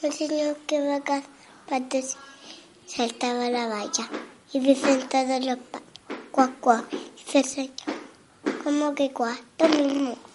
Un señor que va a patos saltaba la valla y dicen todos los patos, cuac, cuac. Dice el señor, ¿cómo que cuac? Lo mismo.